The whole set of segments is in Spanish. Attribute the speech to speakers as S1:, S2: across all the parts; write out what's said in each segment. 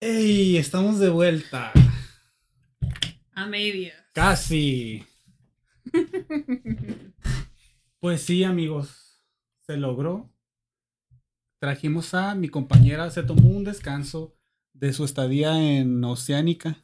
S1: ¡Ey! Estamos de vuelta.
S2: A medias.
S1: Casi. Pues sí, amigos. Se logró. Trajimos a mi compañera. Se tomó un descanso de su estadía en Oceánica.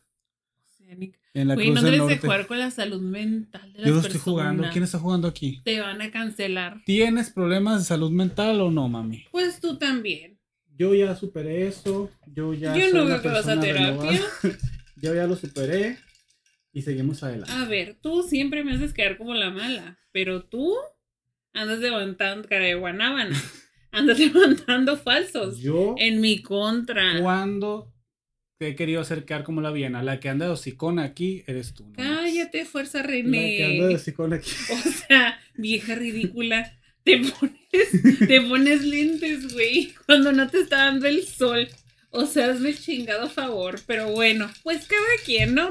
S2: Oceánica.
S1: En la Cruz
S2: no debes de jugar con la salud mental de las
S1: Yo no
S2: personas.
S1: estoy jugando. ¿Quién está jugando aquí?
S2: Te van a cancelar.
S1: ¿Tienes problemas de salud mental o no, mami?
S2: Pues tú también.
S1: Yo ya superé eso. Yo ya.
S2: Yo
S1: soy
S2: no veo que vas a terapia.
S1: Yo ya lo superé. Y seguimos adelante.
S2: A ver, tú siempre me haces quedar como la mala, pero tú andas levantando cara de guanábana. Andas levantando falsos
S1: Yo.
S2: en mi contra.
S1: Cuando te he querido acercar como la Viena, la que anda de hocicona aquí eres tú. ¿no?
S2: Cállate, fuerza
S1: La que anda de
S2: René.
S1: hocicona aquí.
S2: O sea, vieja ridícula. Te pones, te pones lentes, güey, cuando no te está dando el sol. O sea, hazme el chingado favor. Pero bueno, pues cada quien, ¿no?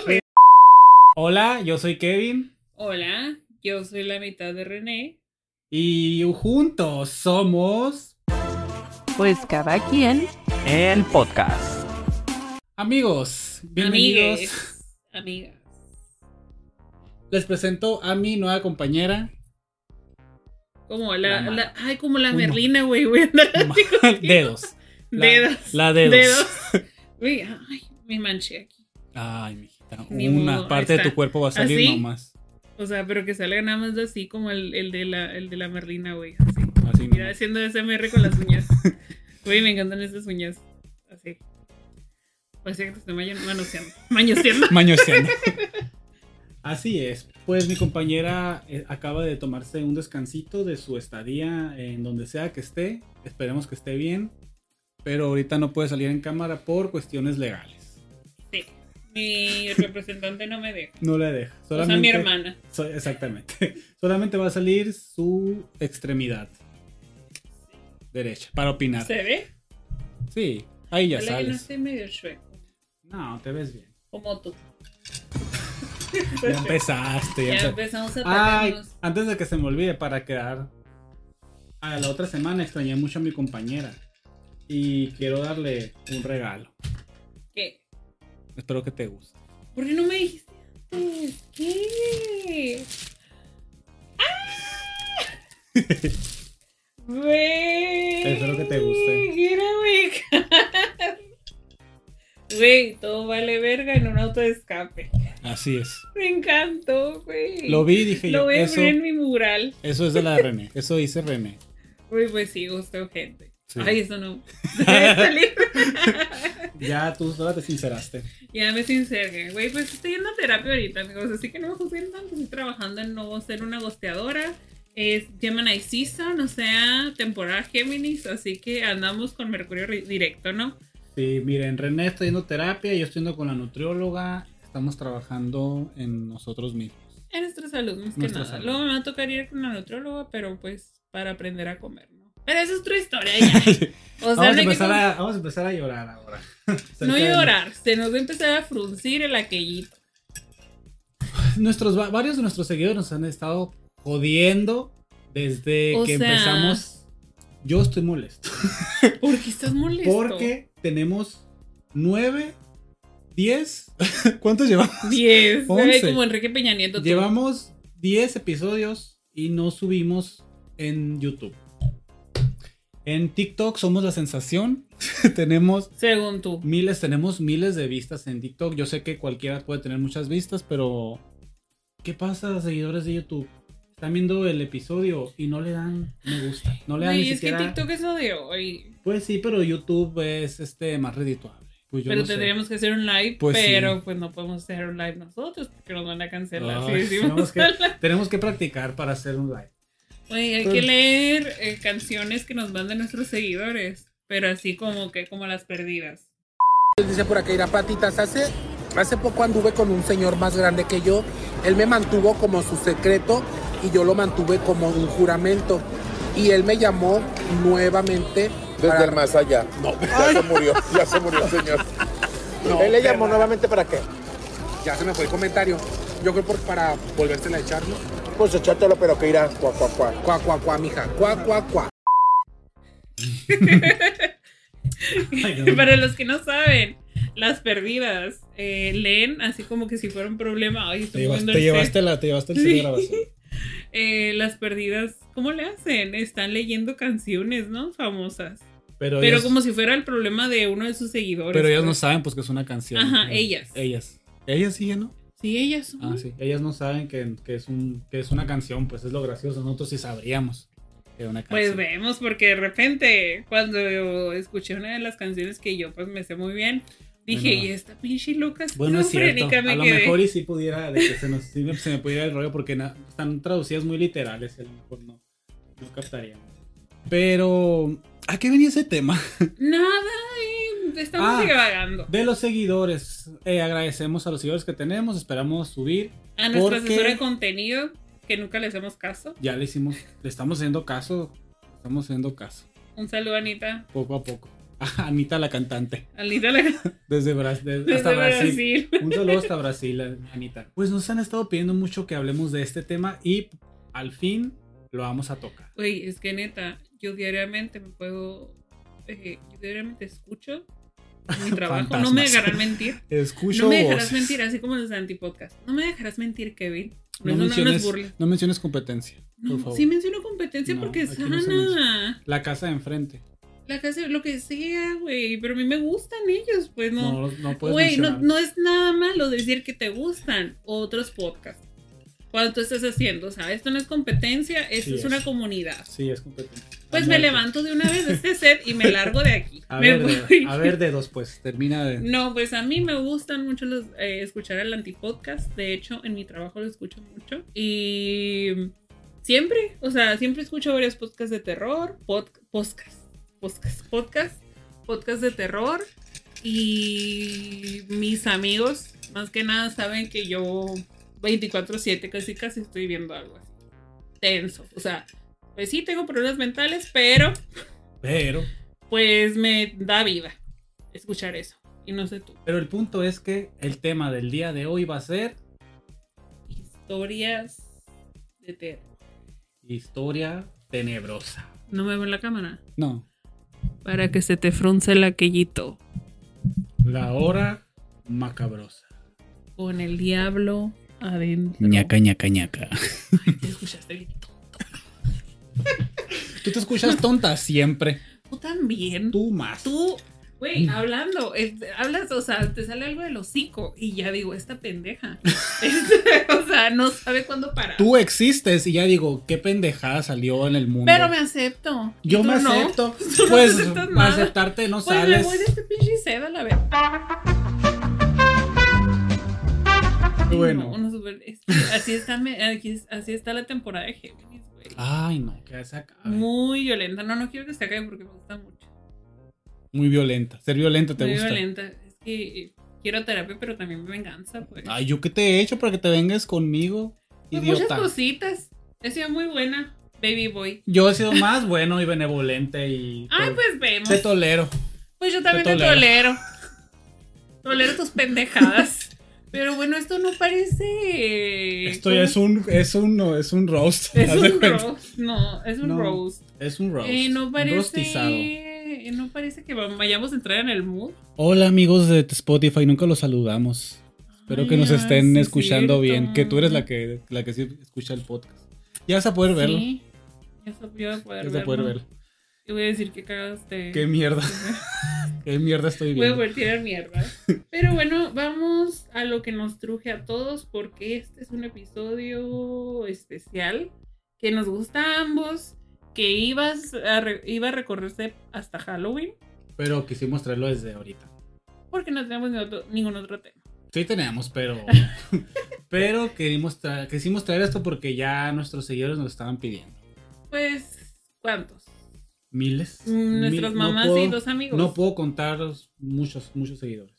S1: Hola, yo soy Kevin.
S2: Hola, yo soy la mitad de René.
S1: Y juntos somos
S3: Pues cada quien.
S4: El podcast.
S1: amigos. Bienvenidos.
S2: Amigues, amigas.
S1: Les presento a mi nueva compañera.
S2: Como la,
S1: La
S2: la- ay, como la. Merlina, güey, güey.
S1: Dedos. La-
S2: Dedos.
S1: La dedos.
S2: Dedos. Ay, me manché aquí.
S1: Ay, mijita.
S2: Ni
S1: Una
S2: modo,
S1: parte de tu cuerpo va a salir
S2: ¿Así?
S1: nomás.
S2: O sea, pero que salga nada más así como el, el de la, el de la Merlina, güey. Así.
S1: Así
S2: Mira,
S1: nomás.
S2: haciendo SMR con las uñas. Güey, me encantan esas uñas. Así. Parece que te estoy manoseando. Mañoseando.
S1: Mañoseando. Así es. Pues mi compañera eh, acaba de tomarse un descansito de su estadía en donde sea que esté. Esperemos que esté bien. Pero ahorita no puede salir en cámara por cuestiones legales.
S2: Sí. Mi representante no me deja.
S1: No le deja.
S2: O sea, mi hermana.
S1: so- exactamente. Solamente va a salir su extremidad derecha para opinar.
S2: ¿Se ve?
S1: Sí, ahí ya
S2: Ojalá que no medio chueco.
S1: No, te ves bien.
S2: Como tú.
S1: Ya empezaste. Ya
S2: Ya
S1: empe-
S2: empezamos a
S1: Ay, antes de que se me olvide, para quedar a la otra semana, extrañé mucho a mi compañera. Y quiero darle un regalo.
S2: ¿Qué?
S1: Espero que te guste.
S2: ¿Por qué no me dijiste antes? ¿Qué? ¡Ah! Güey.
S1: Espero que te guste.
S2: Quiero. Güey, todo vale verga en un auto de escape.
S1: Así es.
S2: Me encantó, güey.
S1: Lo vi y dije
S2: Lo
S1: yo,
S2: voy a
S1: eso,
S2: poner en mi mural.
S1: eso es de la René. Eso dice René.
S2: Güey, pues sí, gustó gente.
S1: Sí.
S2: Ay, eso no. Salir.
S1: Ya tú sola te sinceraste.
S2: Ya me sinceré, güey, pues estoy yendo a terapia ahorita, amigos, así que no me juzguen tanto, estoy trabajando en no ser una gosteadora, es Gemini Season, o sea, temporada Géminis, así que andamos con Mercurio ri- directo, ¿no?
S1: Sí, miren, René está yendo a terapia, yo estoy yendo con la nutrióloga. Estamos trabajando en nosotros mismos.
S2: En nuestra salud, más que nada.
S1: salud.
S2: Luego me va a tocar ir con la nutrióloga, pero pues para aprender a comer, ¿no? Pero esa es otra historia ya. O sea,
S1: vamos, a
S2: que
S1: empezar a, vamos a empezar a llorar ahora.
S2: No llorar, se nos va a empezar a fruncir el aquellito.
S1: Nuestros, va- varios de nuestros seguidores nos han estado jodiendo desde
S2: O
S1: que
S2: sea-
S1: empezamos. Yo estoy molesto.
S2: ¿Por qué estás molesto?
S1: Porque tenemos nueve, diez. ¿Cuántos llevamos?
S2: 10, güey,
S1: Once.
S2: como Enrique Peña Nieto.
S1: Llevamos 10 episodios y no subimos en YouTube. En TikTok somos la sensación. tenemos
S2: Según tú.
S1: miles, tenemos miles de vistas en TikTok. Yo sé que cualquiera puede tener muchas vistas, pero ¿qué pasa, seguidores de YouTube? Están viendo el episodio y no le dan me gusta. No le dan
S2: Güey,
S1: ni
S2: es
S1: siquiera.
S2: que TikTok es hoy.
S1: Pues sí, pero YouTube es este más redituable. Pues yo
S2: pero
S1: no sé.
S2: tendríamos que hacer un live,
S1: Pues sí.
S2: pero pues no podemos hacer un live nosotros porque nos van a cancelar. si
S1: Ay,
S2: decimos
S1: tenemos, que, tenemos que practicar para hacer un live.
S2: Oye, hay
S1: Pues-
S2: que leer eh, canciones que nos mandan nuestros seguidores, pero así como que como las perdidas.
S5: Dice por acá, irá patitas. Hace, hace poco anduve con un señor más grande que yo. Él me mantuvo como su secreto y yo lo mantuve como un juramento. Y él me llamó nuevamente.
S6: Desde
S5: para-
S6: el más allá. No, ya se murió, ya se murió el señor.
S5: No,
S6: Él le llamó
S5: ¿verdad?
S6: nuevamente para qué?
S5: Ya se me fue el comentario. Yo creo por, para volvérsela a echar, ¿no?
S6: Pues echártelo, pero que irá, cuá, cuá, cuá.
S5: Cuá, cuá, cuá, mija. Cuá, cuá, cuá.
S2: Para los que no saben, las perdidas eh, leen así como que si fuera un problema. Ay, estoy
S1: Te te
S2: el
S1: llevaste la, te llevaste el
S2: Sí.
S1: set de grabación.
S2: Eh, las perdidas, ¿cómo le hacen? Están leyendo canciones, ¿no? Famosas.
S1: Pero,
S2: como si fuera el problema de uno de sus seguidores.
S1: pero ellas no
S2: pues.
S1: saben pues que es una canción.
S2: Ajá, ellas.
S1: Ellas. Ellas sí, ¿no?
S2: Sí, ellas. son.
S1: Ah, sí. Ellas no saben que, que es un, que es una canción, pues es lo gracioso. Nosotros sí sabríamos que era una
S2: Pues
S1: canción.
S2: vemos, porque de repente, cuando yo escuché una de las canciones que yo pues me sé muy bien, dije,
S1: Bueno.
S2: y esta pinche loca
S1: Bueno, es cierto.
S2: me
S1: A lo
S2: quedé.
S1: mejor y sí pudiera, de que se, nos, me- se me pudiera el rollo porque na- están traducidas muy literales a lo mejor no, no captaríamos. Pero, ¿a qué venía ese tema?
S2: Nada, eh, estamos
S1: Ah.
S2: divagando.
S1: De los seguidores. Eh, agradecemos a los seguidores que tenemos, esperamos subir.
S2: A nuestra
S1: porque-
S2: asesora de contenido, que nunca le hacemos caso.
S1: Ya le hicimos, le estamos haciendo caso, estamos haciendo caso,
S2: Un saludo, Anita.
S1: poco a poco. A Anita la cantante,
S2: Anita la-
S1: desde, Bra- de-
S2: desde
S1: hasta Brasil.
S2: Brasil.
S1: Un saludo hasta Brasil, Anita. Pues nos han estado pidiendo mucho que hablemos de este tema y al fin lo vamos a tocar.
S2: Güey, es que neta, yo diariamente me puedo. eh, yo diariamente escucho mi trabajo. No me dejarán mentir.
S1: Escucho
S2: No me dejarás
S1: voces.
S2: mentir, así como los antipodcast. No me dejarás mentir, Kevin.
S1: No,
S2: no, no
S1: menciones,
S2: es burla.
S1: no menciones competencia, por
S2: No,
S1: favor.
S2: sí menciono competencia
S1: No,
S2: porque es
S1: no
S2: sana.
S1: La casa de enfrente.
S2: La casa, lo que sea, güey. Pero a mí me gustan ellos, pues no.
S1: No, no puedes
S2: Güey, no, no es nada malo decir que te gustan otros podcasts. Cuando tú estás haciendo, o sea, esto no es competencia, esto
S1: Sí
S2: es,
S1: es.
S2: una comunidad.
S1: Sí, es competencia.
S2: Pues
S1: A
S2: me
S1: muerte.
S2: levanto de una vez de este set y me largo de aquí.
S1: A
S2: Me
S1: ver,
S2: voy.
S1: de, a ver, dedos, pues, termina de...
S2: No, pues a mí me gustan mucho los, eh, escuchar el antipodcast. De hecho, en mi trabajo lo escucho mucho. Y siempre, o sea, siempre escucho varios podcasts de terror, pod, podcast, podcast, podcast, podcast de terror. Y mis amigos, más que nada, saben que yo 24/7 casi casi estoy viendo algo así. Tenso. O sea, pues sí tengo problemas mentales, pero
S1: Pero,
S2: pues me da vida escuchar eso. Y no sé tú.
S1: pero el punto es que el tema del día de hoy va a ser
S2: Historias de terror.
S1: historia tenebrosa.
S2: No me veo en la cámara.
S1: No,
S2: Para que se te frunce el aquellito.
S1: la hora macabrosa.
S2: Con el diablo adentro.
S1: ñaca, ñaca.
S2: ¿Te escuchaste bien tonto?
S1: Tú te escuchas tonta siempre.
S2: Tú también.
S1: Tú más.
S2: Tú, güey, hablando, hablas, o sea, te sale algo del hocico y ya digo, esta pendeja. Este, o sea, no sabe cuándo parar.
S1: Tú existes y ya digo, qué pendejada salió en el mundo.
S2: Pero me acepto. ¿Y
S1: Yo
S2: tú
S1: me
S2: no?
S1: acepto.
S2: Tú no
S1: Pues
S2: aceptas nada.
S1: aceptarte no
S2: Pues me
S1: sales.
S2: voy de este pinche seda a la
S1: Bueno.
S2: No, no, super- así, está, así está la temporada de Géminis, güey.
S1: Ay, no, que se acabe.
S2: Muy violenta. No, no quiero que se acabe porque me gusta mucho.
S1: Muy violenta. Ser violenta te
S2: Muy
S1: gusta.
S2: violenta. Es que eh, quiero terapia, pero también venganza, pues.
S1: Ay, ¿yo qué te he hecho para que te vengas conmigo?
S2: Pues muchas cositas. He sido muy buena, baby boy.
S1: Yo he sido más bueno y benevolente y.
S2: Ay,
S1: to-
S2: pues vemos.
S1: Te tolero.
S2: Pues yo también
S1: te tolero.
S2: Tolero tus pendejadas. Pero bueno, esto no parece.
S1: Esto ya es un, es un, no, es un roast.
S2: Es un roast. No, es un
S1: No,
S2: roast.
S1: Es un roast.
S2: Eh, no parece.
S1: rostizado.
S2: No parece que vayamos a entrar en el mood.
S1: Hola amigos de Spotify, nunca los saludamos. Espero que nos
S2: ay,
S1: estén
S2: sí,
S1: escuchando
S2: cierto.
S1: bien. Que tú eres la que, la que sí escucha el podcast. Ya vas a poder verlo.
S2: Sí. Ya se voy a poder
S1: Ya vas a poder
S2: verlo.
S1: verlo.
S2: Y voy a decir que cagaste.
S1: Qué mierda. Qué mierda estoy
S2: Voy a
S1: viendo.
S2: tirar mierda. Pero bueno, vamos a lo que nos truje a todos, porque este es un episodio especial que nos gusta a ambos, que ibas a re- iba a recorrerse hasta Halloween,
S1: Pero quisimos traerlo desde ahorita.
S2: porque no tenemos ni otro- ningún otro tema.
S1: Sí tenemos, pero. pero querimos tra- quisimos traer esto porque ya nuestros seguidores nos lo estaban pidiendo.
S2: Pues, ¿cuántos?
S1: Miles.
S2: Mm, Nuestras
S1: Mil- no
S2: mamás
S1: puedo-
S2: y dos amigos.
S1: No puedo contar muchos, muchos seguidores.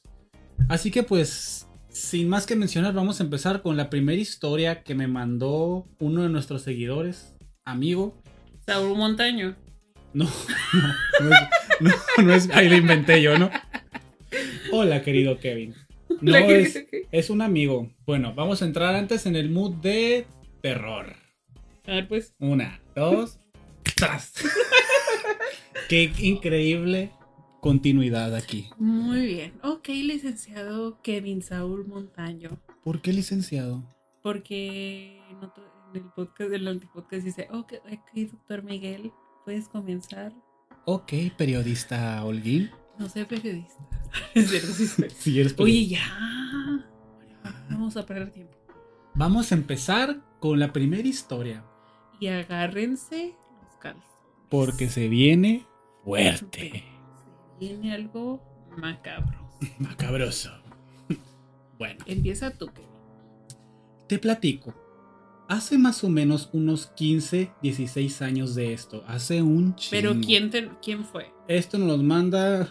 S1: Así que pues, sin más que mencionar, vamos a empezar con la primera historia que me mandó uno de nuestros seguidores, amigo.
S2: Saúl Montaño.
S1: No, no, no es, no, no es- ahí lo inventé yo, ¿no? Hola, querido Kevin. No, es, es un amigo. Bueno, vamos a entrar antes en el mood de terror.
S2: A ver, pues.
S1: Una, dos, tras. Qué increíble continuidad aquí.
S2: Muy bien. Ok, licenciado Kevin Saúl Montaño.
S1: ¿Por qué licenciado?
S2: Porque en, otro- en el podcast del antipodcast dice, ok, ok, doctor Miguel, puedes comenzar.
S1: Ok, periodista Holguín.
S2: No soy periodista. Es cierto, sí soy.
S1: Sí, eres
S2: Oye,
S1: periodista.
S2: ya. No Vamos a perder tiempo.
S1: Vamos a empezar con la primera historia.
S2: Y agárrense los calzones.
S1: Porque se viene fuerte.
S2: Se viene algo macabro.
S1: Macabroso. Bueno,
S2: Empieza tú, Kevin.
S1: te platico. Hace más o menos unos 15, 16 años de esto. Hace un chingo.
S2: Pero ¿quién, te, ¿quién fue?
S1: Esto nos los manda.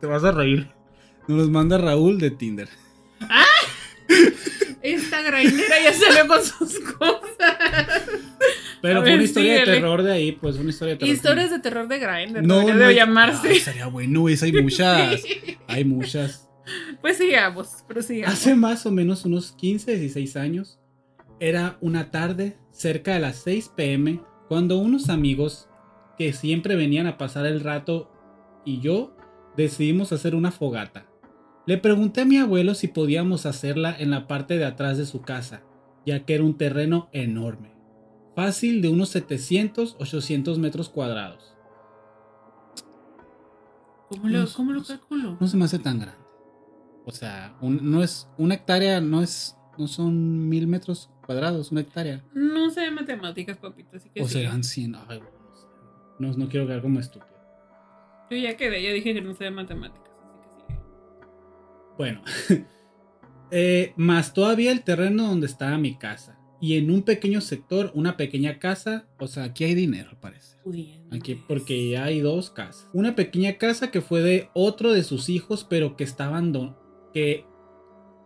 S1: Te vas a reír. Nos los manda Raúl de Tinder.
S2: Esta grainera ya salió con sus cosas.
S1: Pero fue una historia de terror de ahí, pues una historia de terror.
S2: Historias de terror de Grindr.
S1: No,
S2: No, debe llamarse.
S1: Ah, sería bueno, esa hay muchas. Hay muchas.
S2: Pues sigamos, prosigamos.
S1: Hace más o menos unos 15, 16 años, era una tarde cerca de las 6 pm cuando unos amigos que siempre venían a pasar el rato y yo decidimos hacer una fogata. Le pregunté a mi abuelo si podíamos hacerla en la parte de atrás de su casa, ya que era un terreno enorme, fácil de unos 700, 800 metros cuadrados.
S2: ¿Cómo lo,
S1: No,
S2: cómo lo calculo?
S1: no se me hace tan grande. O sea, un- no es una hectárea, no es, no son mil metros cuadrados, una hectárea.
S2: No sé de matemáticas, papito, así que
S1: O
S2: sí.
S1: serán 100. Ay, bueno, no sé. no, no quiero quedar como estúpido.
S2: Yo ya quedé, ya dije que no sé de matemáticas, así que sí.
S1: Bueno, eh, más todavía el terreno donde estaba mi casa. Y en un pequeño sector, una pequeña casa. O sea, aquí hay dinero.
S2: Pudiendo.
S1: Aquí porque ya hay dos casas. Una pequeña casa que fue de otro de sus hijos, pero que está abandonado. Que.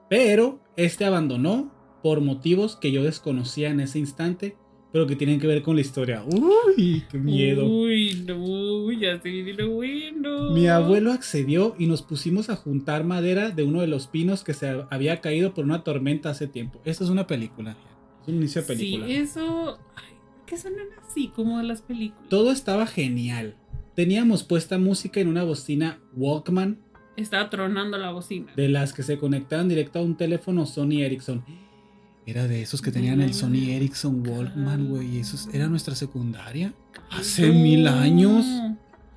S1: Pero este abandonó por motivos que yo desconocía en ese instante, pero que tienen que ver con la historia. Uy, qué miedo.
S2: Uy, no, ya se viene lo bueno.
S1: Mi abuelo accedió y nos pusimos a juntar madera de uno de los pinos que se había caído por una tormenta hace tiempo. Esta es una película. Es un inicio de película.
S2: Sí, eso. Ay, ¿Qué suenan así como de las películas?
S1: Todo estaba genial. Teníamos puesta música en una bocina Walkman
S2: Estaba tronando la bocina.
S1: de las que se conectaban directo a un teléfono Sony Ericsson. Era de esos que tenían el Sony Ericsson Walkman, güey. Eso es- era nuestra secundaria. Hace
S2: No.
S1: mil años.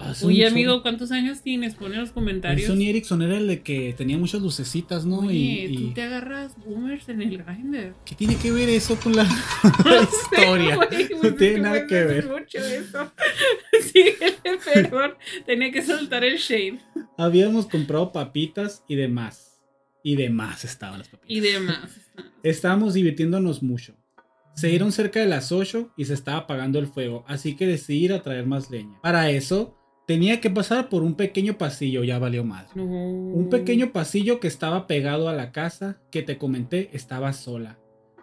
S1: Hace
S2: Oye,
S1: un
S2: amigo. ¿cuántos años tienes? Pon en los
S1: El
S2: comentarios.
S1: Sony Ericsson era el de que tenía muchas lucecitas, ¿no?
S2: Oye,
S1: y, y-
S2: tú te agarras boomers en el grinder.
S1: ¿Qué tiene que ver eso con la, la historia? No tiene nada que ver.
S2: Mucho eso. Síguele, perdón. Tenía que soltar el shade
S1: Habíamos comprado papitas y demás. Y demás estaban las papitas.
S2: y demás.
S1: Estábamos divirtiéndonos mucho. Se dieron cerca de las 8 y se estaba apagando el fuego, así que decidí ir a traer más leña. Para eso, tenía que pasar por un pequeño pasillo, ya valió.
S2: No.
S1: Un pequeño pasillo que estaba pegado a la casa que te comenté estaba sola.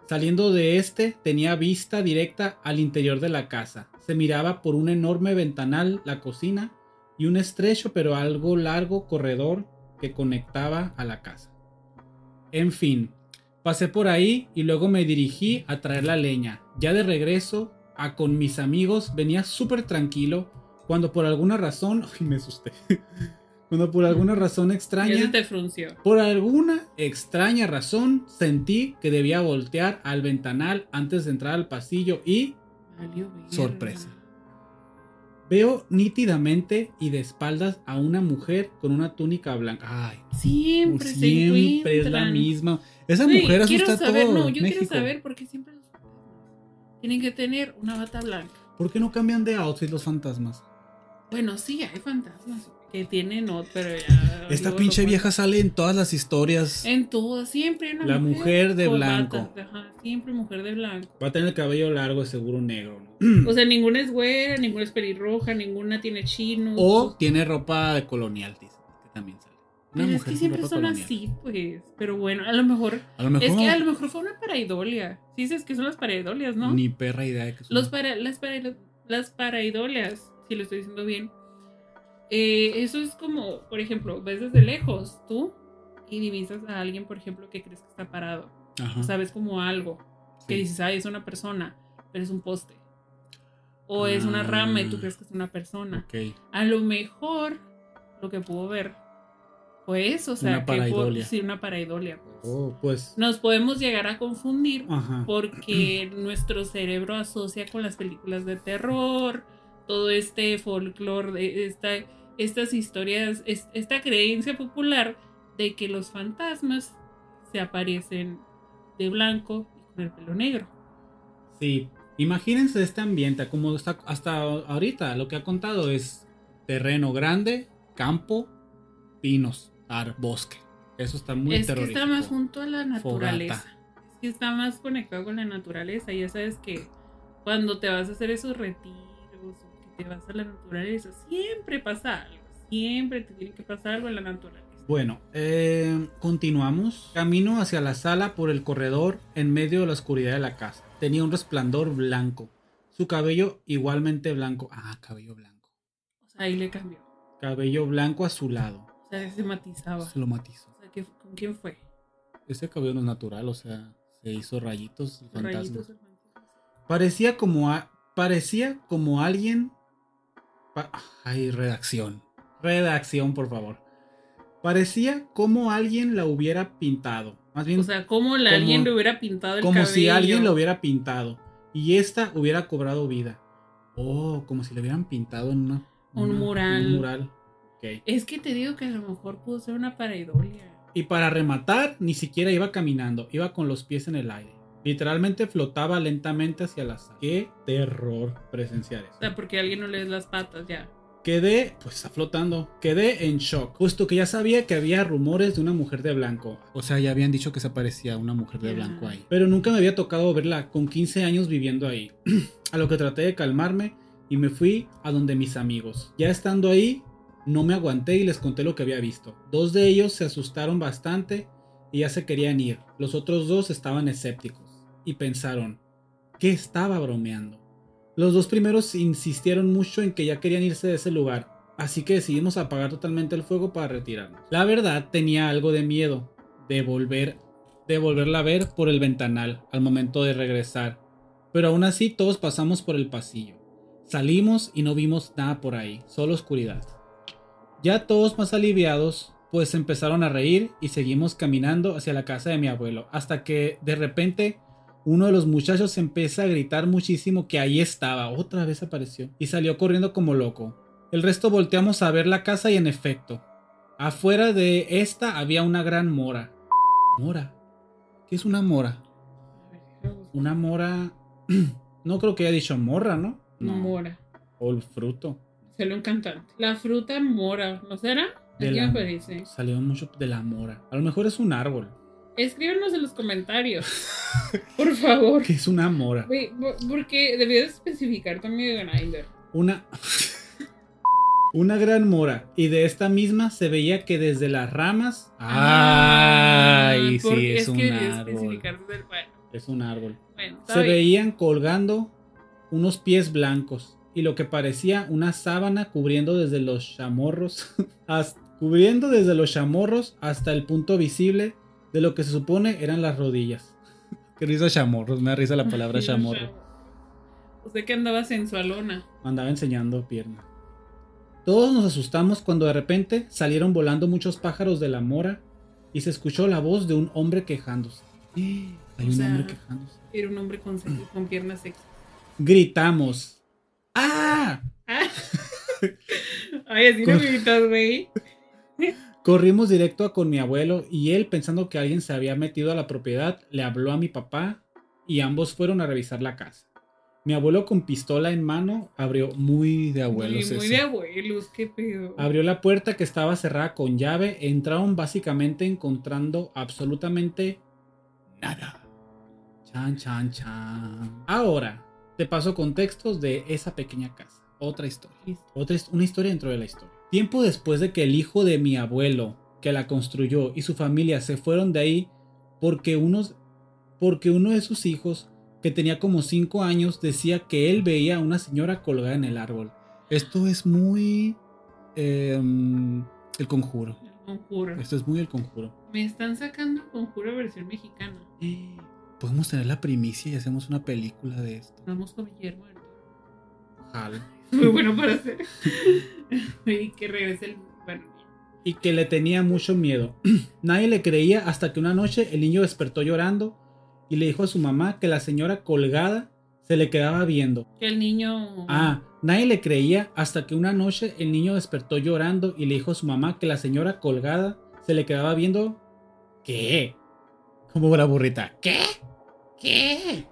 S1: Saliendo de este tenía vista directa al interior de la casa. Se miraba por un enorme ventanal la cocina y un estrecho pero algo largo corredor que conectaba a la casa. En fin, pasé por ahí y luego me dirigí a traer la leña. Ya de regreso a con mis amigos venía súper tranquilo cuando por alguna razón... Ay, me asusté. Cuando por alguna razón extraña...
S2: te frunció.
S1: Por alguna extraña razón sentí que debía voltear al ventanal antes de entrar al pasillo y
S2: Valió.
S1: Sorpresa. veo nítidamente y de espaldas a una mujer con una túnica blanca. Ay, por
S2: Siempre, se
S1: siempre es la misma. Esa mujer asusta a
S2: saber,
S1: todo
S2: no, yo
S1: México.
S2: quiero saber por qué siempre los fantasmas tienen que tener una bata blanca.
S1: ¿Por qué no cambian de outfit los fantasmas?
S2: Bueno, sí, hay fantasmas que tienen otro, pero ya.
S1: Esta pinche vieja sale en todas las historias.
S2: En todas, siempre una
S1: La mujer de blanco.
S2: bata, ajá, siempre mujer de blanco.
S1: Va a tener el cabello largo, seguro negro. ¿no?
S2: O sea, ninguna es güera, ninguna es pelirroja, ninguna tiene chinos.
S1: O tiene ropa de colonial, dice, que también sale. Una
S2: Pero es que siempre son
S1: colonial.
S2: así, pues. Pero bueno, a lo mejor.
S1: A lo mejor
S2: Es que a lo mejor fue una pareidolia. Sí, dices que son las pareidolias, ¿no?
S1: ni perra idea de que son.
S2: Los para, las, para, las paraidolias, si lo estoy diciendo bien. Eh, eso es como, por ejemplo, ves desde lejos tú y divisas a alguien, por ejemplo, que crees que está parado.
S1: Ajá,
S2: O sabes como algo. Que
S1: sí.
S2: dices, ay, es una persona, pero es un poste. O es una rama y tú
S1: Ah.
S2: crees que es una persona.
S1: Ok.
S2: A lo mejor lo que pudo ver fue eso, o sea,
S1: Una
S2: que pudo- sí, una pareidolia. pues.
S1: Oh, pues.
S2: Nos podemos llegar a confundir
S1: Ajá.
S2: porque nuestro cerebro asocia con las películas de terror, todo este folclore, esta, estas historias, es- esta creencia popular de que los fantasmas se aparecen de blanco y con el pelo negro.
S1: Sí. Imagínense este ambiente, como está hasta ahorita, lo que ha contado es terreno grande, campo, pinos, ar, bosque. Eso está muy
S2: es que está más junto a la naturaleza.
S1: Fogata.
S2: Es que está más conectado con la naturaleza. Ya sabes que cuando te vas a hacer esos retiros te vas a la naturaleza, siempre pasa algo. Siempre te tiene que pasar algo en la naturaleza.
S1: Bueno, eh, continuamos. Camino hacia la sala por el corredor en medio de la oscuridad de la casa. Tenía un resplandor blanco. Su cabello igualmente blanco. Ah, cabello blanco.
S2: O sea, ahí le cambió.
S1: Cabello blanco azulado.
S2: O sea, se matizaba.
S1: Se lo matizó.
S2: O sea, ¿qué- ¿con quién fue?
S1: Ese cabello no es natural, o sea, se hizo rayitos.
S2: Rayitos del fantasma.
S1: Parecía como a- parecía como alguien ay, redacción. Redacción, por favor. Parecía como alguien la hubiera pintado. Más bien
S2: O sea, como la
S1: Como-
S2: alguien le hubiera pintado el
S1: como
S2: cabello.
S1: si alguien lo hubiera pintado y esta hubiera cobrado vida. Oh, como si le hubieran pintado en una,
S2: Un
S1: una-
S2: mural.
S1: Un mural. Ok.
S2: Es que te digo que a lo mejor pudo ser una pareidolia.
S1: Y para rematar, ni siquiera iba caminando, iba con los pies en el aire. Literalmente flotaba lentamente hacia la sala. Qué terror presenciar eso.
S2: O sea, porque alguien no le las patas ya.
S1: Quedé, pues está flotando. Quedé en shock, puesto que ya sabía que había rumores de una mujer de blanco. O sea, ya habían dicho que se aparecía una mujer de blanco ahí. Pero nunca me había tocado verla con 15 años viviendo ahí. a lo que traté de calmarme y me fui a donde mis amigos. Ya estando ahí, no me aguanté y les conté lo que había visto. Dos de ellos se asustaron bastante y ya se querían ir. Los otros dos estaban escépticos y pensaron, ¿qué estaba bromeando? Los dos primeros insistieron mucho en que ya querían irse de ese lugar, así que decidimos apagar totalmente el fuego para retirarnos. La verdad tenía algo de miedo de volver de volverla a ver por el ventanal al momento de regresar, pero aún así todos pasamos por el pasillo. Salimos y no vimos nada por ahí, solo oscuridad. Ya todos más aliviados, pues empezaron a reír y seguimos caminando hacia la casa de mi abuelo, hasta que de repente uno de los muchachos empieza a gritar muchísimo que ahí estaba, otra vez apareció, y salió corriendo como loco. El resto volteamos a ver la casa y en efecto, afuera de esta había una gran mora. ¿Mora? ¿Qué es una mora? Una mora... No creo que haya dicho morra, ¿no? No.
S2: Mora.
S1: O el fruto.
S2: Salió un cantante. La fruta mora, ¿no será?
S1: De la-. Salió mucho de la mora. A lo mejor es un árbol.
S2: Escríbanos en los comentarios. Por favor.
S1: ¿Qué es una mora?
S2: Porque debías especificar tu amigo Grinder.
S1: Una. Una gran mora. Y de esta misma se veía que desde las ramas. ¡Ay! Sí,
S2: Ah, porque
S1: es, un
S2: que
S1: árbol.
S2: Bueno,
S1: Es un árbol.
S2: bueno,
S1: Se
S2: bien.
S1: veían colgando unos pies blancos y lo que parecía una sábana cubriendo desde los chamorros, hasta- cubriendo desde los chamorros hasta el punto visible de lo que se supone eran las rodillas. Qué risa chamorros, me da risa la palabra chamorro.
S2: Usted que andaba sensualona.
S1: Andaba enseñando pierna. Todos nos asustamos cuando de repente salieron volando muchos pájaros de la mora y se escuchó la voz de un hombre quejándose. Hay
S2: O
S1: un
S2: sea-
S1: hombre quejándose.
S2: Era un hombre con, con piernas sexy.
S1: Gritamos. ¡Ah!
S2: Ah. Ay, así no gritas, güey.
S1: Corrimos directo a con mi abuelo y él, pensando que alguien se había metido a la propiedad, le habló a mi papá y ambos fueron a revisar la casa. Mi abuelo con pistola en mano abrió muy de abuelos.
S2: muy, muy de abuelos, qué pedo.
S1: Abrió la puerta que estaba cerrada con llave. Entraron básicamente encontrando absolutamente nada. Chan, chan, chan. Ahora, te paso contextos de esa pequeña casa. Otra historia. Otra, una historia dentro de la historia. Tiempo después de que el hijo de mi abuelo, que la construyó, y su familia se fueron de ahí porque, unos, porque uno de sus hijos, que tenía como 5 años, decía que él veía a una señora colgada en el árbol. Esto es muy... em, el conjuro.
S2: El conjuro.
S1: Esto es muy el conjuro.
S2: Me están sacando conjuro versión mexicana.
S1: Podemos tener la primicia y hacemos una película de esto.
S2: Vamos con Guillermo. del Toro.
S1: Jalo.
S2: Muy bueno para hacer. y que regrese el. Bueno,
S1: y que le tenía mucho miedo. Nadie le creía hasta que una noche el niño despertó llorando y le dijo a su mamá que la señora colgada se le quedaba viendo.
S2: Que el niño.
S1: Ah, nadie le creía hasta que una noche el niño despertó llorando y le dijo a su mamá que la señora colgada se le quedaba viendo. ¿Qué? Como una burrita. ¿Qué? ¿Qué?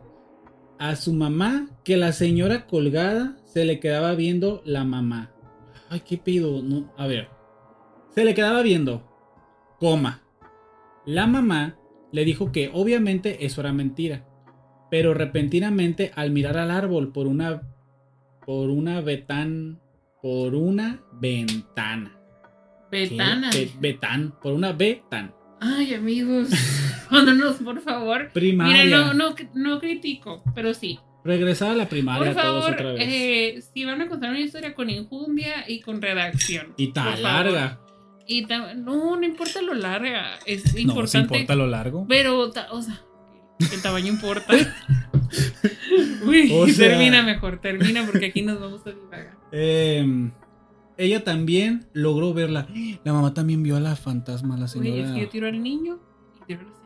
S1: A su mamá que la señora colgada se le quedaba viendo la mamá. Ay, ¿qué pido? No, a ver. Se le quedaba viendo. Coma. La mamá le dijo que obviamente eso era mentira. Pero repentinamente al mirar al árbol por una por una vetán por una ventana.
S2: Betana.
S1: Betán, por una vetán.
S2: Ay, amigos. Mándanos, por favor.
S1: Primaria.
S2: Mira, no, no, no critico, pero sí.
S1: Regresar a la primaria
S2: Por
S1: todos
S2: favor,
S1: otra vez.
S2: eh, si van a contar una historia con injundia y con redacción.
S1: y tan larga.
S2: Y ta- no, no importa lo larga. Es
S1: No, si
S2: importante.
S1: importa lo largo.
S2: Pero, o sea, el tamaño importa. Uy,
S1: O sea-
S2: termina mejor, termina porque aquí nos vamos a divagar.
S1: Eh, ella también logró verla. La mamá también vio a la fantasma, la señora.
S2: es que yo tiro al niño y tiro a la señora.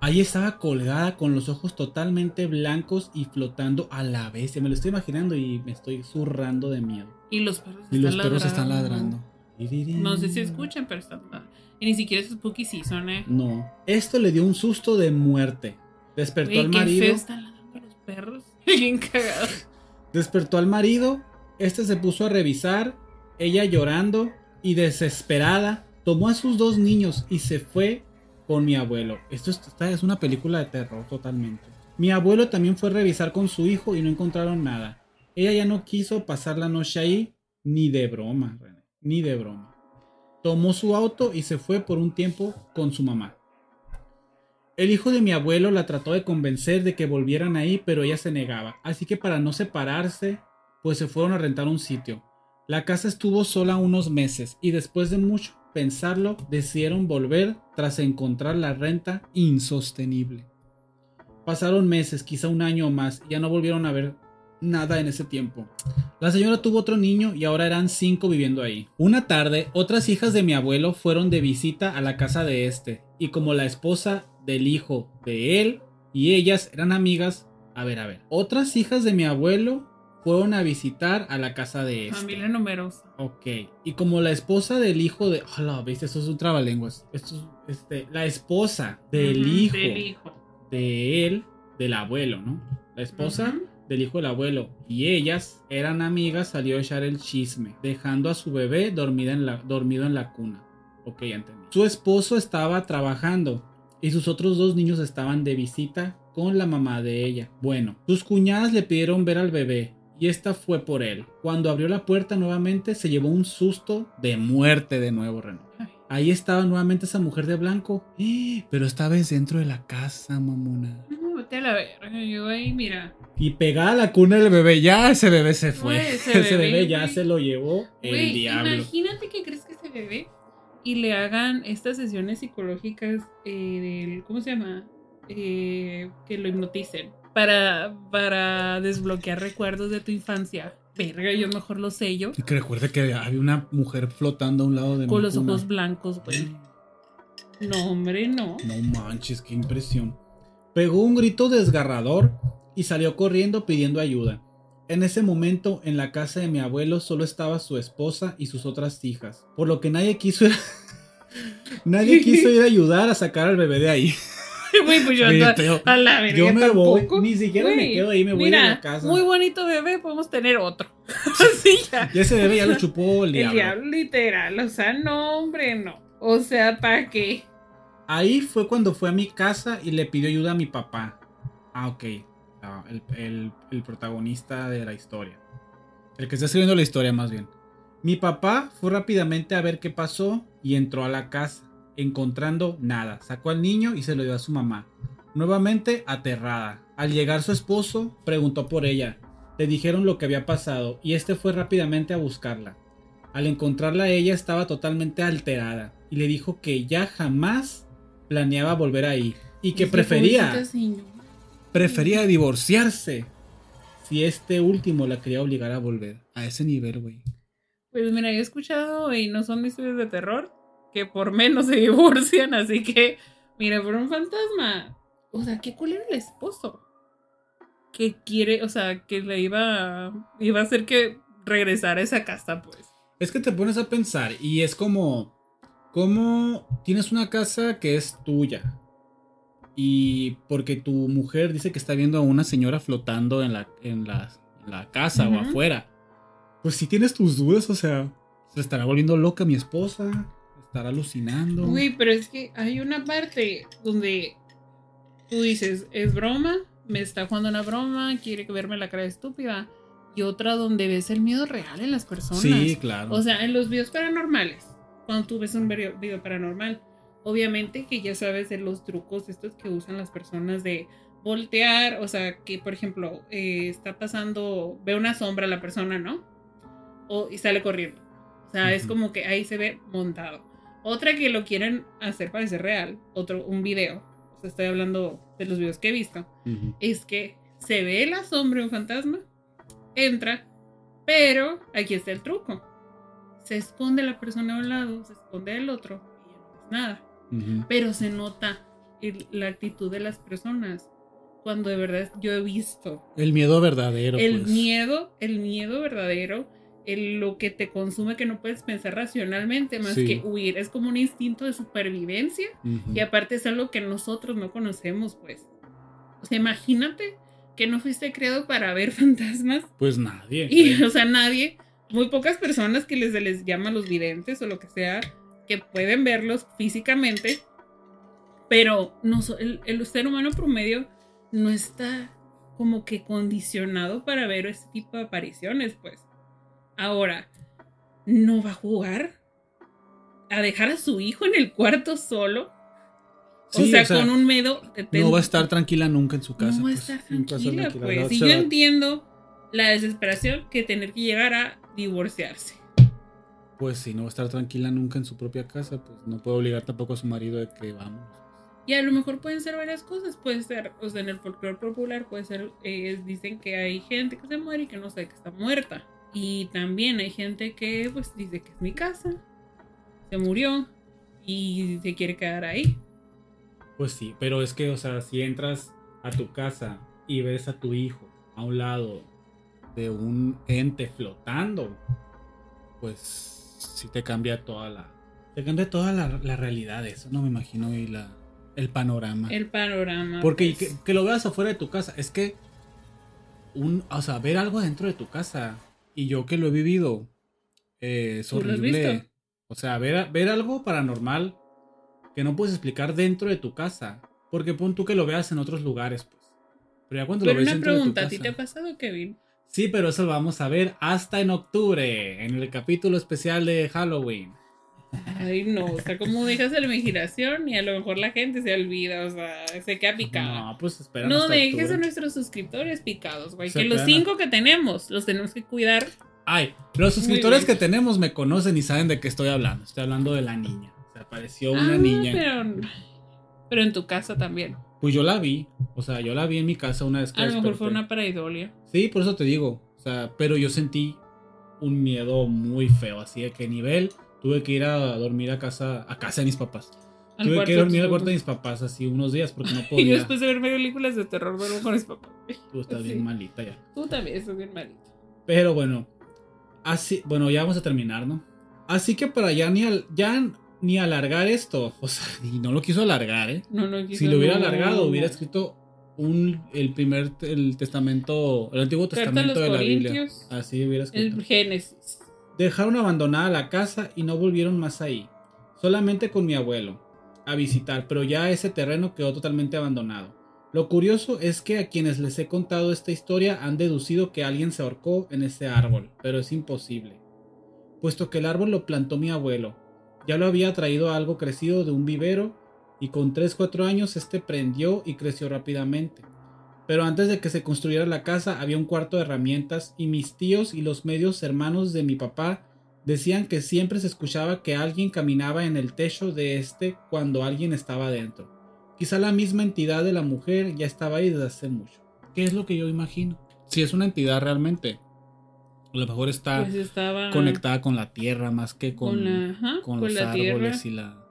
S1: Ahí estaba colgada con los ojos totalmente blancos y flotando a la vez. Me lo estoy imaginando y me estoy zurrando de miedo.
S2: Y los perros
S1: Y los perros están ladrando.
S2: No sé si escuchan, pero están ladrando. Y ni siquiera es spooky season, eh.
S1: No. Esto le dio un susto de muerte. Despertó al marido.
S2: están ladrando los perros. Bien cagados.
S1: Despertó al marido. Este se puso a revisar. Ella llorando y desesperada tomó a sus dos niños y se fue con mi abuelo. Esto es, esta es una película de terror totalmente. Mi abuelo también fue a revisar con su hijo y no encontraron nada. Ella ya no quiso pasar la noche ahí ni de broma, René, ni de broma. Tomó su auto y se fue por un tiempo con su mamá. El hijo de mi abuelo la trató de convencer de que volvieran ahí, pero ella se negaba. Así que para no separarse, pues se fueron a rentar un sitio. La casa estuvo sola unos meses y después de mucho pensarlo, decidieron volver tras encontrar la renta insostenible. Pasaron meses, quizá un año o más, y ya no volvieron a ver nada en ese tiempo. La señora tuvo otro niño y ahora eran cinco viviendo ahí. Una tarde, otras hijas de mi abuelo fueron de visita a la casa de este, y como la esposa del hijo de él y ellas eran amigas, a ver, a ver, otras hijas de mi abuelo fueron a visitar a la casa de este.
S2: Familia numerosa.
S1: Ok. Y como la esposa del hijo de. Hola, ¿viste? Esto es un trabalenguas. Esto es. Este, la esposa del hijo
S2: Del hijo.
S1: de él, del abuelo, ¿no? La esposa del hijo del abuelo. Y ellas eran amigas, salió a echar el chisme, dejando a su bebé dormida en la, dormido en la cuna. Ok, ya entendí. Su esposo estaba trabajando y sus otros dos niños estaban de visita con la mamá de ella. Bueno, sus cuñadas le pidieron ver al bebé y esta fue por él. Cuando abrió la puerta nuevamente se llevó un susto de muerte de nuevo, René.
S2: Ay.
S1: Ahí estaba nuevamente esa mujer de blanco, ¡Eh! pero esta vez dentro de la casa, mamona.
S2: No, a la verga. Yo ahí, mira.
S1: Y pegada a la cuna del bebé, ya ese bebé se fue.
S2: Ese
S1: ese bebé, ya se lo llevó el diablo.
S2: imagínate que crees que ese bebé y le hagan estas sesiones psicológicas eh, del. ¿Cómo se llama? Eh, que lo hipnoticen. Para, para desbloquear recuerdos de tu infancia. Verga, yo mejor lo sello.
S1: Y que recuerde que había una mujer flotando a un lado de
S2: Con los ojos blancos, güey. No, hombre, no.
S1: No manches, qué impresión. Pegó un grito desgarrador y salió corriendo pidiendo ayuda. En ese momento, en la casa de mi abuelo solo estaba su esposa y sus otras hijas, por lo que nadie quiso ir, nadie quiso ir a ayudar a sacar al bebé de ahí.
S2: Güey, pues yo
S1: Güey,
S2: ando
S1: te-
S2: a la verga
S1: yo me voy, ni siquiera me quedo ahí, me voy
S2: mira,
S1: de la casa.
S2: Muy bonito bebé, podemos tener otro. Así ya.
S1: Y ese bebé ya lo chupó el
S2: El
S1: diablo.
S2: diablo, literal. O sea, no, hombre, no. O sea, ¿para qué?
S1: Ahí fue cuando fue a mi casa y le pidió ayuda a mi papá. Ah, ok. Ah, el, el- el protagonista de la historia. El que está escribiendo la historia más bien. Mi papá fue rápidamente a ver qué pasó y entró a la casa, encontrando nada. Sacó al niño y se lo dio a su mamá. Nuevamente aterrada. Al llegar su esposo, preguntó por ella. Le dijeron lo que había pasado y este fue rápidamente a buscarla. Al encontrarla ella estaba totalmente alterada y le dijo que ya jamás planeaba volver ahí y que prefería prefería divorciarse si este último la quería obligar a volver a ese nivel, güey.
S2: Pues mira, yo he escuchado y no son historias de terror, que por menos se divorcian, así que, mira, por un fantasma. O sea, qué cool era el esposo. Que quiere, o sea, que le iba, iba a hacer que regresara a esa casa, pues.
S1: Es que te pones a pensar y es como, como tienes una casa que es tuya y porque tu mujer dice que está viendo a una señora flotando en la, en la, en la casa o afuera, pues si tienes tus dudas, o sea, se estará volviendo loca mi esposa, estará alucinando.
S2: Güey, pero es que hay una parte donde tú dices, es broma, me está jugando una broma, quiere verme la cara estúpida. Y otra donde ves el miedo real en las personas.
S1: sí, claro.
S2: O sea, en los videos paranormales, cuando tú ves un video paranormal, obviamente que ya sabes de los trucos estos que usan las personas de voltear, o sea, que por ejemplo, eh, está pasando, ve una sombra la persona, ¿no? O, y sale corriendo. O sea, es
S1: Ujú.
S2: como que ahí se ve montado. Otra que lo quieren hacer parecer real, otro, un video, o sea, estoy hablando de los videos que he visto, es que se ve la sombra de un fantasma, entra, pero aquí está el truco. Se esconde la persona a un lado, se esconde el otro, y no es nada. Pero se nota el- la actitud de las personas cuando de verdad yo he visto
S1: El miedo verdadero.
S2: el
S1: pues.
S2: miedo, el miedo verdadero, el, lo que te consume que no puedes pensar racionalmente más
S1: Sí.
S2: que huir. Es como un instinto de supervivencia
S1: Ujú.
S2: y aparte es algo que nosotros no conocemos, pues. O sea, imagínate que no fuiste creado para ver fantasmas
S1: Pues nadie.
S2: y,
S1: creo.
S2: o sea, nadie, muy pocas personas que les, les llama los videntes o lo que sea, que pueden verlos físicamente, pero no, el, el ser humano promedio no está como que condicionado para ver este tipo de apariciones, pues. Ahora, ¿no va a jugar? ¿A dejar a su hijo en el cuarto solo?
S1: Sí,
S2: o, sea, con un miedo...
S1: No va a estar tranquila nunca en su casa.
S2: no va a
S1: pues.
S2: estar tranquila,
S1: tranquila.
S2: pues. Y yo entiendo la desesperación que tener que llegar a divorciarse.
S1: Pues si no va a estar tranquila nunca en su propia casa, pues no puede obligar tampoco a su marido de que vamos.
S2: Y a lo mejor pueden ser varias cosas. Puede ser, o sea, en el folclore popular puede ser, eh, dicen que hay gente que se muere y que no sabe que está muerta. Y también hay gente que pues dice que es mi casa, se murió y se quiere quedar ahí.
S1: Pues sí, pero es que, o sea, si entras a tu casa y ves a tu hijo a un lado de un ente flotando, pues sí te cambia toda la... Te cambia toda la, la realidad, eso no me imagino, y la, el panorama.
S2: El panorama.
S1: Porque
S2: pues.
S1: que, que lo veas afuera de tu casa, es que, un, o sea, ver algo dentro de tu casa, y yo que lo he vivido, eh, es
S2: ¿Tú lo has
S1: horrible. O sea, ver, ver algo paranormal que no puedes explicar dentro de tu casa, porque pon tú que lo veas en otros lugares, pues. Pero ya cuando
S2: Pero
S1: lo ves
S2: una
S1: dentro
S2: pregunta,
S1: de
S2: ¿a
S1: tu
S2: ti te ha pasado, Kevin?
S1: Sí, pero eso lo vamos a ver hasta en octubre, en el capítulo especial de Halloween.
S2: Ay, no, o sea, como dejas la imaginación y a lo mejor la gente se olvida, o sea, se queda picada.
S1: No, pues espera.
S2: No dejes
S1: octubre.
S2: a nuestros suscriptores picados, güey.
S1: Se
S2: Que los cinco que tenemos los tenemos que cuidar.
S1: Ay, los suscriptores que tenemos me conocen y saben de qué estoy hablando. Estoy hablando de la niña. Se apareció una
S2: Ah,
S1: niña.
S2: Pero, pero en tu casa también.
S1: Pues yo la vi. O sea, yo la vi en mi casa una vez que
S2: A lo mejor fue una pareidolia.
S1: Sí, por eso te digo. O sea, pero yo sentí un miedo muy feo. Así de que nivel. Tuve que ir a dormir a casa, a casa de mis papás.
S2: Al
S1: Tuve que dormir al cuarto de mis papás así unos días porque no
S2: Y yo
S1: podía.
S2: después de ver películas de terror, duermo con mis papás.
S1: Tú estás bien malita ya.
S2: Tú también estás bien malito.
S1: Pero bueno, así, bueno, ya vamos a terminar, ¿no? Así que para ya ni, al- ya ni alargar esto, o sea, y no lo quiso alargar, ¿eh?
S2: No, no,
S1: Si
S2: quizás
S1: lo hubiera
S2: no.
S1: alargado, hubiera escrito un, el primer, el testamento, el antiguo
S2: Carta
S1: testamento de la Biblia. Así hubiera escrito.
S2: El Génesis.
S1: Dejaron abandonada la casa y no volvieron más ahí. Solamente con mi abuelo a visitar, pero ya ese terreno quedó totalmente abandonado. Lo curioso es que a quienes les he contado esta historia han deducido que alguien se ahorcó en ese árbol, pero es imposible. Puesto que el árbol lo plantó mi abuelo. Ya lo había traído algo crecido de un vivero y con 3-4 años este prendió y creció rápidamente. Pero antes de que se construyera la casa había un cuarto de herramientas y mis tíos y los medios hermanos de mi papá decían que siempre se escuchaba que alguien caminaba en el techo de este cuando alguien estaba dentro. Quizá la misma entidad de la mujer ya estaba ahí desde hace mucho. ¿Qué es lo que yo imagino? Si es una entidad realmente, A lo mejor está
S2: Pues estaba
S1: conectada con la tierra más que con,
S2: con la, ajá,
S1: con
S2: con
S1: los árboles
S2: tierra.
S1: y la.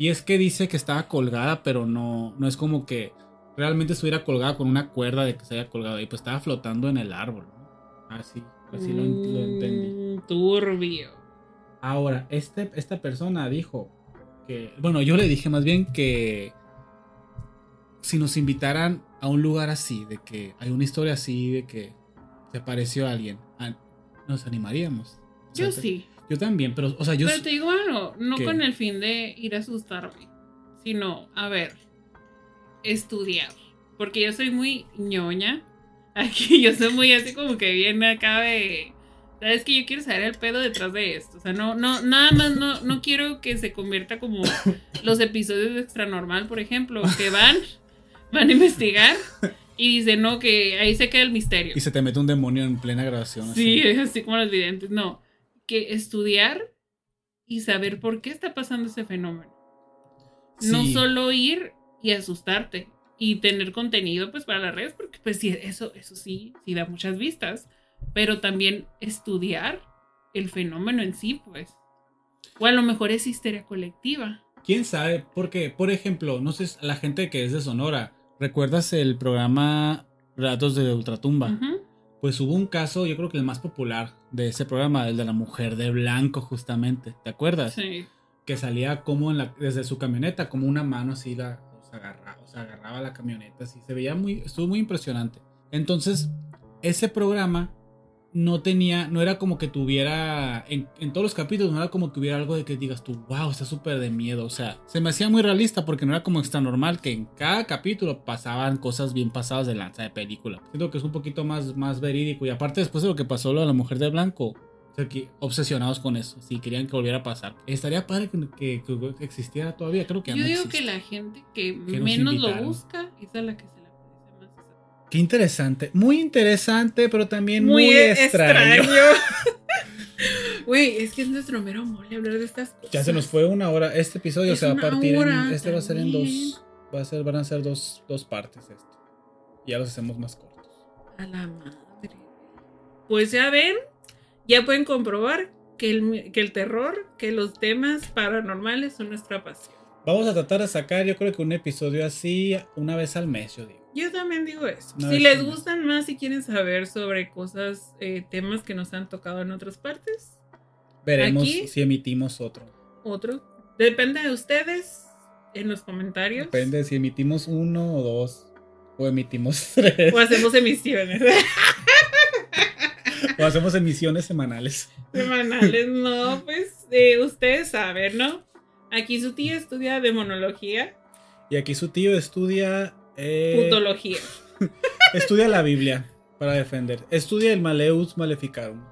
S1: Y es que dice que estaba colgada, pero no, no es como que realmente estuviera colgada con una cuerda de que se haya colgado ahí, pues estaba flotando en el árbol. ¿no? Así, así lo, en- lo entendí.
S2: Mm, Turbio.
S1: Ahora, este, esta persona dijo que, bueno, yo le dije más bien que si nos invitaran a un lugar así, de que hay una historia así, de que se apareció alguien, a- nos animaríamos. O sea,
S2: Yo
S1: te-
S2: sí.
S1: Yo también, pero, o sea, yo...
S2: Pero te digo algo, no
S1: ¿Qué?
S2: con el fin de ir a asustarme, sino, a ver, estudiar. Porque yo soy muy ñoña. Aquí yo soy muy así como que viene acá de... Sabes que yo quiero saber el pedo detrás de esto. O sea, no, no, nada más no, no quiero que se convierta como los episodios de Extra Normal, por ejemplo, que van, van a investigar y dicen, no, que ahí se queda el misterio.
S1: Y se te mete un demonio en plena grabación.
S2: Sí,
S1: así.
S2: es así como los videntes. No, que estudiar y saber por qué está pasando ese fenómeno. No solo ir y asustarte y tener contenido pues para las redes, porque pues sí, eso, eso sí, sí da muchas vistas, pero también estudiar el fenómeno en sí, pues. O a lo mejor es histeria colectiva.
S1: ¿Quién sabe? Porque, por ejemplo, no sé, la gente que es de Sonora, ¿recuerdas el programa Relatos de Ultratumba?
S2: Ujú.
S1: Pues hubo un caso, yo creo que el más popular de ese programa, el de la mujer de blanco, justamente. ¿Te acuerdas?
S2: Sí.
S1: Que salía como en la, desde su camioneta, como una mano así la agarraba, o sea, agarraba la camioneta, así se veía muy, estuvo muy impresionante. Entonces, ese programa no tenía, no era como que tuviera, en, en todos los capítulos, no era como que hubiera algo de que digas tú, wow, está súper de miedo. O sea, se me hacía muy realista porque no era como extra normal que en cada capítulo pasaban cosas bien pasadas de lanza de película. Siento que es un poquito más, más verídico. Y aparte, después de lo que pasó lo de la mujer de blanco, o sea, que obsesionados con eso, si querían que volviera a pasar. Estaría padre que, que- que existiera todavía, creo que
S2: Yo
S1: no
S2: digo
S1: existe.
S2: que la gente que,
S1: Que nos
S2: menos lo busca es a la que se le aparece más.
S1: Qué interesante, muy interesante, pero también muy, extraño.
S2: Güey, es que es nuestro mero mole hablar de estas cosas.
S1: Ya se nos fue una hora. Este episodio
S2: Es
S1: se va a partir en, Este va a ser en dos. Va a ser, van a ser dos, dos partes esto. Ya los hacemos más cortos.
S2: A la madre. Pues ya ven, ya pueden comprobar que el, que el terror, que los temas paranormales son nuestra pasión.
S1: Vamos a tratar de sacar, yo creo que un episodio así una vez al mes, yo digo.
S2: Yo también digo eso.
S1: Una
S2: si les gustan más, si quieren saber sobre cosas, eh, temas que nos han tocado en otras partes,
S1: Veremos
S2: Aquí-
S1: si emitimos otro.
S2: otro. Depende de ustedes en los comentarios.
S1: Depende si emitimos uno o dos. O emitimos tres.
S2: O hacemos emisiones
S1: o hacemos emisiones semanales.
S2: semanales. No, pues eh, ustedes saben, ¿no? Aquí su tía estudia demonología,
S1: Y aquí su tío estudia. eh,
S2: putología.
S1: estudia la Biblia para defender. Estudia el Maleus Maleficarum.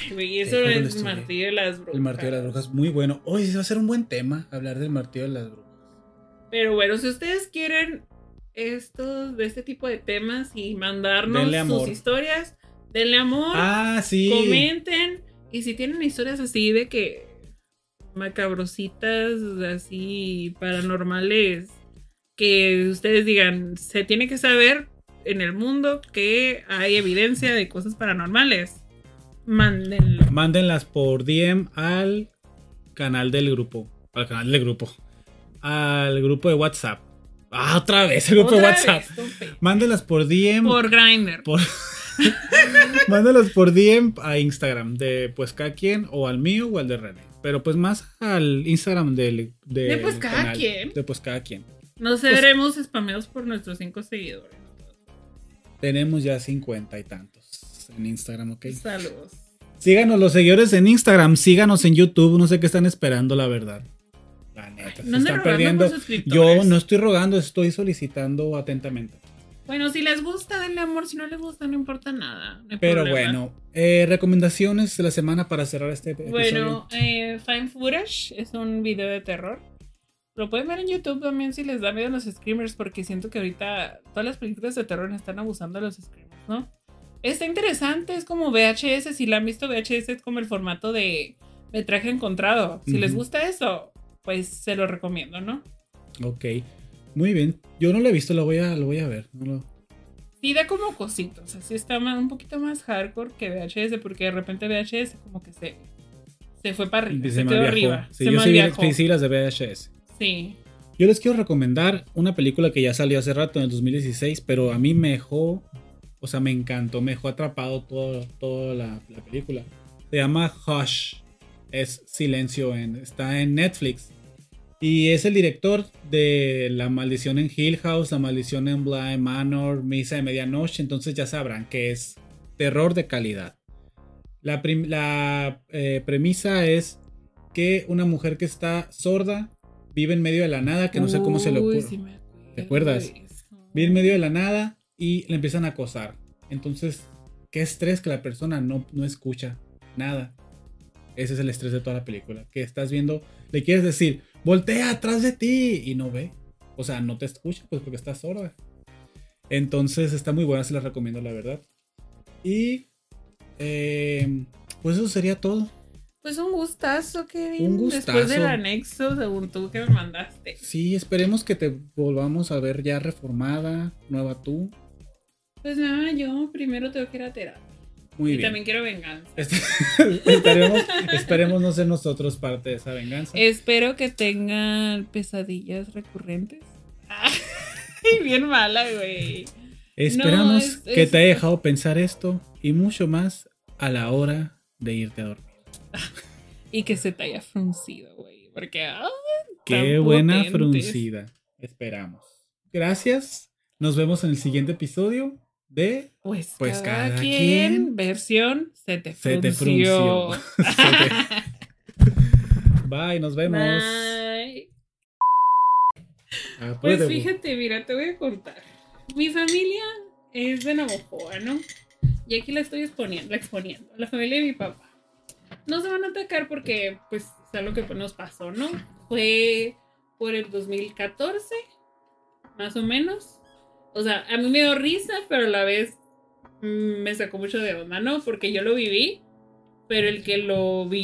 S2: Ay, güey, eso
S1: ¿cómo lo
S2: es el martillo de las brujas.
S1: El martillo de las brujas, muy bueno. Hoy va a ser un buen tema, hablar del martillo de las brujas.
S2: Pero bueno, si ustedes quieren estos, de este tipo de temas y mandarnos sus historias, denle amor,
S1: Ah, sí.
S2: comenten. Y si tienen historias así de que macabrositas, así paranormales, que ustedes digan, se tiene que saber en el mundo que hay evidencia de cosas paranormales. Mándenlo.
S1: Mándenlas por DM al canal del grupo. Al canal del grupo. Al grupo de WhatsApp. Ah, otra vez, el grupo de WhatsApp.
S2: vez.
S1: Mándenlas por DM.
S2: Por Grindr.
S1: por- Mándenlas por DM a Instagram de pues cada quien o al mío o al de René. Pero pues más al Instagram del, del
S2: De, pues, cada
S1: canal.
S2: quien.
S1: De pues cada quien.
S2: No seremos spameados por nuestros cinco seguidores.
S1: Tenemos ya cincuenta y tantos en Instagram, ¿ok?
S2: Saludos.
S1: Síganos los seguidores en Instagram, síganos en YouTube, no sé qué están esperando, la verdad. La neta, se
S2: No
S1: están perdiendo. Yo no estoy rogando, estoy solicitando atentamente.
S2: Bueno, si les gusta, denle amor. Si no les gusta, no importa nada. no
S1: Pero
S2: problema.
S1: bueno, eh, recomendaciones de la semana para cerrar este episodio.
S2: Bueno, eh, Fine Footage es un video de terror. Lo pueden ver en YouTube también si les da miedo los screamers, porque siento que ahorita todas las películas de terror están abusando de los screamers, ¿no? Está interesante, es como VHS. Si la han visto, VHS es como el formato de metraje encontrado. Si les gusta eso, pues se lo recomiendo, ¿no?
S1: Ok, muy bien. Yo no lo he visto, lo voy a, lo voy a ver. no lo-
S2: sí da como cositos. Así está más- un poquito más hardcore que VHS, porque de repente VHS como que se, se fue para arriba. Se,
S1: se
S2: quedó arriba.
S1: Sí,
S2: se
S1: yo sí, sí, las de VHS.
S2: Sí.
S1: Yo les quiero recomendar una película que ya salió hace rato, en el 2016, pero a mí me dejó, o sea, me encantó, me dejó atrapado todo, toda la, la película. Se llama Hush, es silencio, en, está en Netflix. Y es el director de La Maldición en Hill House, La Maldición en Bly Manor, Misa de Medianoche, entonces ya sabrán que es terror de calidad. La, eh, premisa es que una mujer que está sorda vive en medio de la nada, que no sé cómo se le ocurre.
S2: sí
S1: ¿Te acuerdas? Vive en medio de la nada y le empiezan a acosar. Entonces, qué estrés que la persona no, no escucha nada. Ese es el estrés de toda la película. Que estás viendo, le quieres decir, voltea atrás de ti y no ve. O sea, no te escucha, pues porque está sorda. Entonces está muy buena, se la recomiendo, la verdad. Y eh, pues eso sería todo.
S2: Pues un gustazo, Kevin.
S1: Un
S2: Después
S1: gustazo.
S2: del anexo, según tú que me mandaste.
S1: Sí, esperemos que te volvamos a ver ya reformada, nueva tú.
S2: Pues nada, yo primero tengo que ir a terapia.
S1: Muy
S2: y
S1: bien.
S2: también quiero venganza.
S1: Este- esperemos, esperemos no ser nosotros parte de esa venganza.
S2: Espero que tengan pesadillas recurrentes. Ay, bien mala, güey.
S1: Esperamos
S2: no, es-
S1: que
S2: es-
S1: te haya dejado pensar esto y mucho más a la hora de irte a dormir.
S2: Y que se te haya fruncido, güey. Porque, ah,
S1: Qué buena
S2: potentes.
S1: fruncida. Esperamos. Gracias. Nos vemos en el siguiente episodio de
S2: pues,
S1: Pues
S2: cada,
S1: cada
S2: quien,
S1: quien
S2: versión se te
S1: Se te
S2: frunció.
S1: frunció. Te- Bye, nos vemos.
S2: Bye.
S1: Ah,
S2: Pues fíjate, mira, te voy a contar. Mi familia es de Navojoa, ¿no? Y aquí la estoy exponiendo, la exponiendo. La familia de mi papá. No se van a atacar porque, pues, es algo que nos pasó, ¿no? Fue por el 2014, más o menos. O sea, a mí me dio risa, pero a la vez mm, me sacó mucho de onda, ¿no? Porque yo lo viví, pero el que lo vi